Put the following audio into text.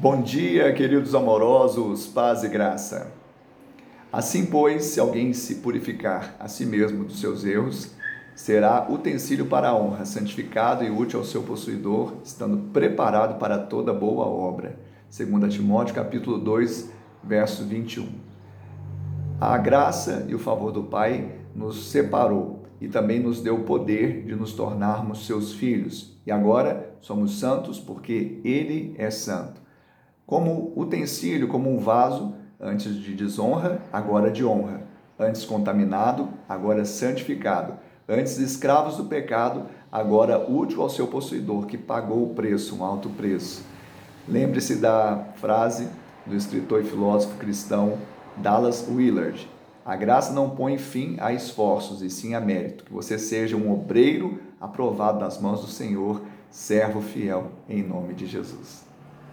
Bom dia, queridos amorosos, paz e graça. Assim, pois, se alguém se purificar a si mesmo dos seus erros, será utensílio para a honra, santificado e útil ao seu possuidor, estando preparado para toda boa obra. 2 Timóteo capítulo 2, verso 21. A graça e o favor do Pai nos separou e também nos deu o poder de nos tornarmos seus filhos. E agora somos santos porque ele é santo como utensílio, como um vaso, antes de desonra, agora de honra, antes contaminado, agora santificado, antes escravos do pecado, agora útil ao seu possuidor, que pagou o preço, um alto preço. Lembre-se da frase do escritor e filósofo cristão Dallas Willard: A graça não põe fim a esforços, e sim a mérito. Que você seja um obreiro aprovado nas mãos do Senhor, servo fiel, em nome de Jesus.